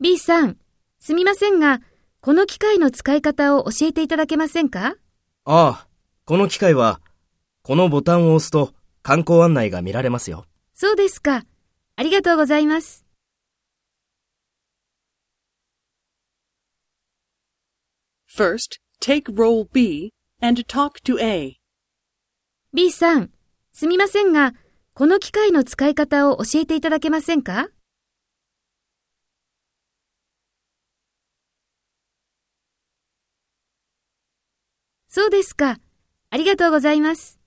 B さん、すみませんが、この機械の使い方を教えていただけませんか？ああ、この機械は、このボタンを押すと観光案内が見られますよ。そうですか。ありがとうございます。First, take role B and talk to A. B さん、すみませんが、この機械の使い方を教えていただけませんか？そうですか。ありがとうございます。